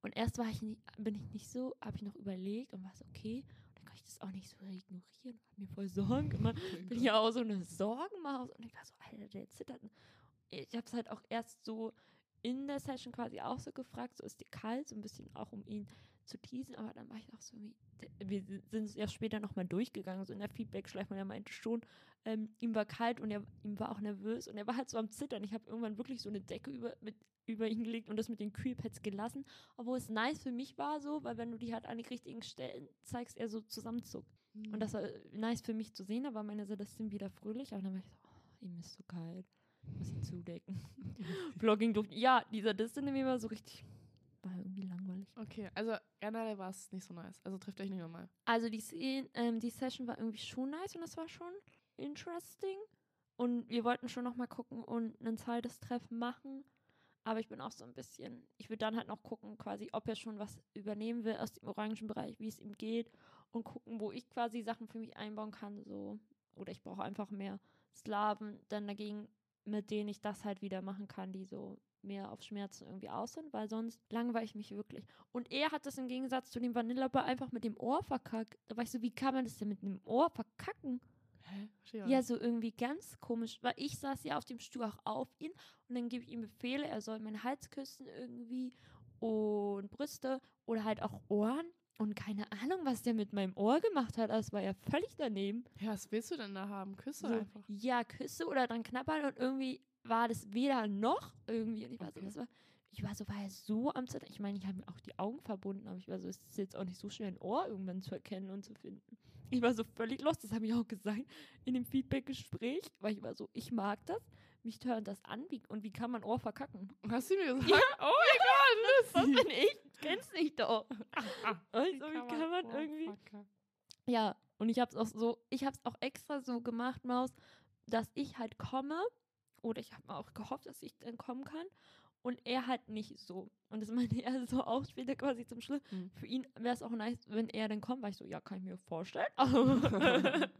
Und erst war ich nicht, bin ich nicht so, habe ich noch überlegt und war so, okay. Und dann konnte ich das auch nicht so ignorieren, hab mir voll Sorgen gemacht bin ja auch so eine Sorgenmaus und ich war so, Alter, der zittert. Ich habe es halt auch erst so in der Session quasi auch so gefragt, so ist dir kalt, so ein bisschen auch um ihn zu teasen, aber dann war ich auch so wie, wir sind es ja später nochmal durchgegangen, so in der Feedback-Schleife, und er meinte schon, ähm, ihm war kalt und er, ihm war auch nervös und er war halt so am Zittern. Ich habe irgendwann wirklich so eine Decke über, mit, über ihn gelegt und das mit den Kühlpads gelassen, obwohl es nice für mich war so, weil wenn du die halt an die richtigen Stellen zeigst, er so zusammenzuckt. Hm. Und das war äh, nice für mich zu sehen, war meine Sadistin wieder fröhlich, aber dann war ich so, oh, ihm ist so kalt, muss ihn zudecken. Vlogging durfte, ja, die Sadistin in mir war so richtig, war irgendwie langweilig. Okay, also generell war es nicht so nice. Also trifft euch nicht nochmal. Also die, ähm, die Session war irgendwie schon nice und das war schon interesting. Und wir wollten schon noch mal gucken und ein zweites Treffen machen. Aber ich bin auch so ein bisschen, ich würde dann halt noch gucken, quasi, ob er schon was übernehmen will aus dem Orangenbereich, wie es ihm geht. Und gucken, wo ich quasi Sachen für mich einbauen kann. So. Oder ich brauche einfach mehr Slaven dann dagegen, mit denen ich das halt wieder machen kann, die so mehr auf Schmerzen irgendwie aus sind, weil sonst langweile ich mich wirklich. Und er hat das im Gegensatz zu dem Vanillaba einfach mit dem Ohr verkackt. Da war ich so, wie kann man das denn mit dem Ohr verkacken? Hä? Ja, so irgendwie ganz komisch, weil ich saß ja auf dem Stuhl auch auf ihn und dann gebe ich ihm Befehle, er soll meinen Hals küssen irgendwie und Brüste oder halt auch Ohren. Und keine Ahnung, was der mit meinem Ohr gemacht hat. Das war ja völlig daneben. Ja, was willst du denn da haben? Küsse So, einfach. ja, Küsse oder dann knabbern und irgendwie war das weder noch irgendwie. Und ich war so, das war, ich war so, war er so am Zittern. Ich meine, ich habe mir auch die Augen verbunden, aber ich war so, es ist jetzt auch nicht so schwer, ein Ohr irgendwann zu erkennen und zu finden. Ich war so völlig lost, das habe ich auch gesagt in dem Feedback-Gespräch, weil ich war so, ich mag das, mich tönt das an wie, und wie kann man Ohr verkacken? Hast du mir gesagt? Ja. Oh mein Gott, Was Lucy. bin ich? Kennst nicht doch. Also, wie kann man oh, irgendwie. Ja, und ich habe es auch so, ich habe es auch extra so gemacht, Maus, dass ich halt komme oder ich habe auch gehofft, dass ich dann kommen kann und er halt nicht so. Und das meinte er so auch später quasi zum Schluss. Hm. Für ihn wäre es auch nice, wenn er dann kommt, weil ich so, ja, kann ich mir vorstellen.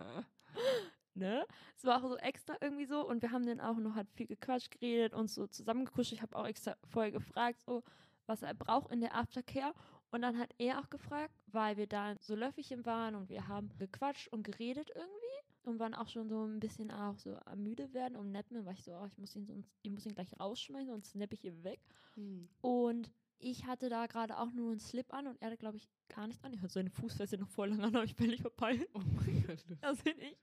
ne? Es war auch so extra irgendwie so und wir haben dann auch noch halt viel gequatscht, geredet und so zusammengekuscht. Ich habe auch extra vorher gefragt, so, was er braucht in der Aftercare. Und dann hat er auch gefragt, weil wir da so Löffelchen waren und wir haben gequatscht und geredet irgendwie und waren auch schon so ein bisschen auch so müde werden. Und Netman war ich so, oh, ich muss ihn sonst, ich muss ihn gleich rausschmeißen, sonst snapp ich ihn weg. Hm. Und ich hatte da gerade auch nur einen Slip an und er hatte, glaube ich, gar nichts an. Er hat seine Fußfessel noch voll lang an, aber ich bin nicht verpeilt. Oh mein Gott. Das bin ich.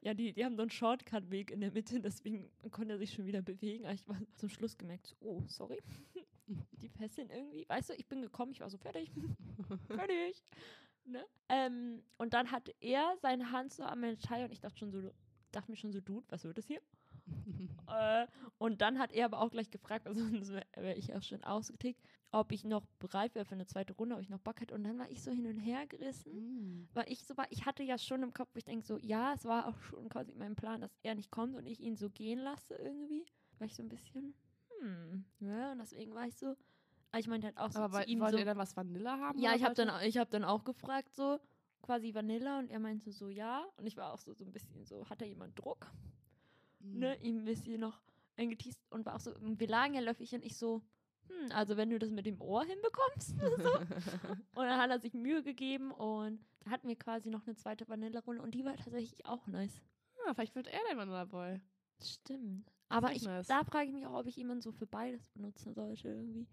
Ja, die, die haben so einen Shortcut-Weg in der Mitte, deswegen konnte er sich schon wieder bewegen. Aber ich war zum Schluss gemerkt, so, oh, sorry. Die Fesseln irgendwie. Weißt du, ich bin gekommen, ich war so fertig. fertig. Ne? Ähm, und dann hatte er seine Hand so an meine Taille und ich dachte schon so, dachte mir schon so, Dude, was wird das hier? äh, und dann hat er aber auch gleich gefragt, also wäre ich auch schon ausgetickt, ob ich noch bereit wäre für eine zweite Runde, ob ich noch Bock hätte. Und dann war ich so hin und her gerissen, Hm. weil ich so war, ich hatte ja schon im Kopf, wo ich denke so, ja, es war auch schon quasi mein Plan, dass er nicht kommt und ich ihn so gehen lasse irgendwie. War ich so ein bisschen, hm, ja, und deswegen war ich so, ich meinte halt auch so Aber zu ihm wollte so, er dann was Vanilla haben? ja, ich habe dann, ich hab dann auch gefragt, so quasi Vanilla und er meinte so, ja. Und ich war auch so, so ein bisschen so, hat da jemand Druck? Hm. Ne, ihm ein bisschen noch eingeteased und war auch so, wir lagen ja Löffelchen, ich so, hm, also wenn du das mit dem Ohr hinbekommst. so. Und dann hat er sich Mühe gegeben und da hatten wir quasi noch eine zweite Vanilla-Runde und die war tatsächlich auch nice. ah, vielleicht wird er der Vanilla Boy. Stimmt. Aber ich, nice. da frage ich mich auch, ob ich jemanden so für beides benutzen sollte irgendwie.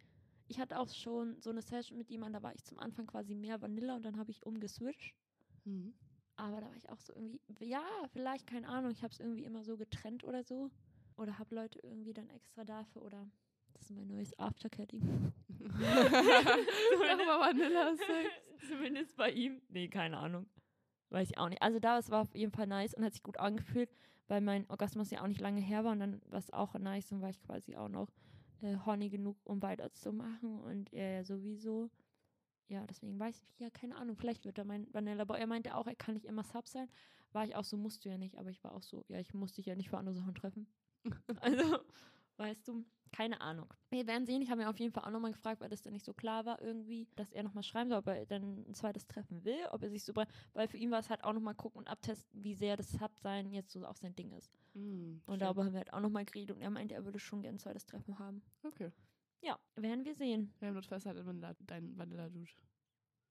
Ich hatte auch schon so eine Session mit jemandem, da war ich zum Anfang quasi mehr Vanilla und dann habe ich umgeswitcht. Hm. Aber da war ich auch so irgendwie, ja, vielleicht, keine Ahnung, ich habe es irgendwie immer so getrennt oder so. Oder habe Leute irgendwie dann extra dafür oder das ist mein neues Aftercare-Ding. Nochmal Vanilla Sex. Zumindest bei ihm. Nee, keine Ahnung. Weiß ich auch nicht. Also da, es war auf jeden Fall nice und hat sich gut angefühlt, weil mein Orgasmus ja auch nicht lange her war und dann war es auch nice und war ich quasi auch noch äh, horny genug, um weiterzumachen und er ja sowieso. Ja, deswegen weiß ich, ja, keine Ahnung, vielleicht wird er mein Vanilla, aber er meinte auch, er kann nicht immer Sub sein. War ich auch so, musst du ja nicht, aber ich war auch so, ja, ich musste dich ja nicht für andere Sachen treffen. also, weißt du, keine Ahnung. Wir werden sehen, ich habe mir auf jeden Fall auch nochmal gefragt, weil das dann nicht so klar war irgendwie, dass er nochmal schreiben soll, ob er dann ein zweites Treffen will, ob er sich so, weil für ihn war es halt auch nochmal gucken und abtesten, wie sehr das Sub-Sein jetzt so auch sein Ding ist. Hm, Und darüber haben wir halt auch nochmal geredet und er meinte, er würde schon gerne ein zweites Treffen haben. Okay. Ja, werden wir sehen. Ja, im Notfall ist halt Vanilla, dein Vanilla-Dude.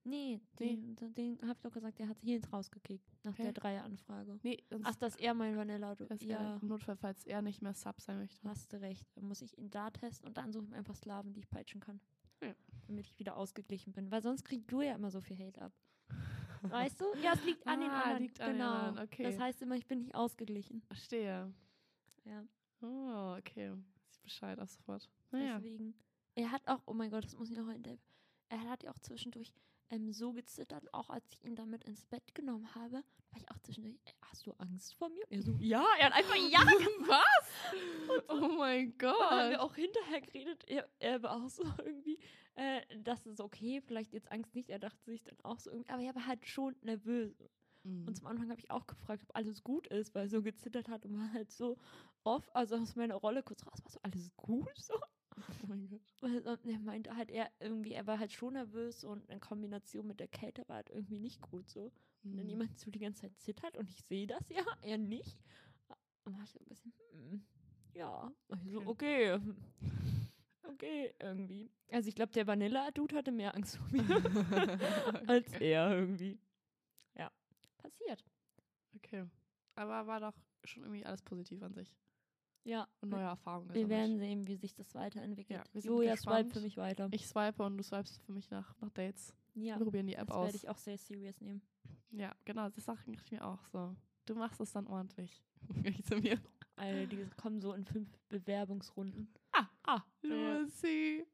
Nee, den, den, den habe ich doch gesagt, der hat hier rausgekickt nach Okay. der Dreier-Anfrage. Nee, sonst Ach, dass er mein Vanilla, du, ja, im Notfall, falls er nicht mehr Sub sein möchte. hast du recht. Dann muss ich ihn da testen und dann suche ich mir einfach Slaven, die ich peitschen kann. Ja. Damit ich wieder ausgeglichen bin. Weil sonst kriegst du ja immer so viel Hate ab. Weißt du? Ja, es liegt an den Ah, anderen. liegt an den genau. anderen, okay. Das heißt immer, ich bin nicht ausgeglichen. Verstehe. Ja, Oh, okay. Ich Bescheid ab sofort. Naja. deswegen. Er hat auch, oh mein Gott, das muss ich noch in der. Er hat ja auch zwischendurch ähm, so gezittert, auch als ich ihn damit ins Bett genommen habe, war ich auch zwischendurch, "Ey, hast du Angst vor mir? Und er so, ja, er hat einfach ja Was? Oh mein Dann haben wir Gott. auch hinterher geredet. Er, er war auch so irgendwie, äh, das ist okay, vielleicht jetzt Angst nicht. Er dachte sich dann auch so irgendwie, aber er war halt schon nervös. Mhm. Und zum Anfang habe ich auch gefragt, ob alles gut ist, weil er so gezittert hat und war halt so off, also aus meiner Rolle kurz raus, war so alles gut? So. Oh mein Gott. Weil äh, er meinte halt, er irgendwie, er war halt schon nervös und in Kombination mit der Kälte war halt irgendwie nicht gut so. Und wenn Mhm. jemand so die ganze Zeit zittert und ich sehe das ja, er nicht, dann war ich so ein bisschen, hm, ja, also okay. Okay, irgendwie. Also ich glaube, der Vanilla-Dude hatte mehr Angst vor mir als okay. er irgendwie. Ja, passiert. okay. Aber war doch schon irgendwie alles positiv an sich. Ja, Und neue Erfahrungen. wir werden sehen, wie sich das weiterentwickelt. Ja, Julia swipe für mich weiter. Ich swipe und du swipest für mich nach, nach Dates. ja, Wir probieren die App das aus. werde ich auch sehr serious nehmen. Ja, genau, das sage ich mir auch so. Du machst es dann ordentlich. Ich zu mir. Weil die kommen so in fünf Bewerbungsrunden. Ah, ah. Lucy.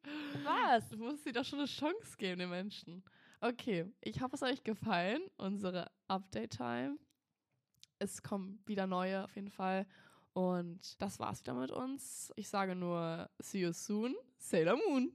Was? Du musst dir doch schon eine Chance geben, den Menschen. Okay, ich hoffe, es hat euch gefallen, unsere Update-Time. Es kommen wieder neue auf jeden Fall. Und das war's wieder mit uns. Ich sage nur, see you soon, Sailor Moon.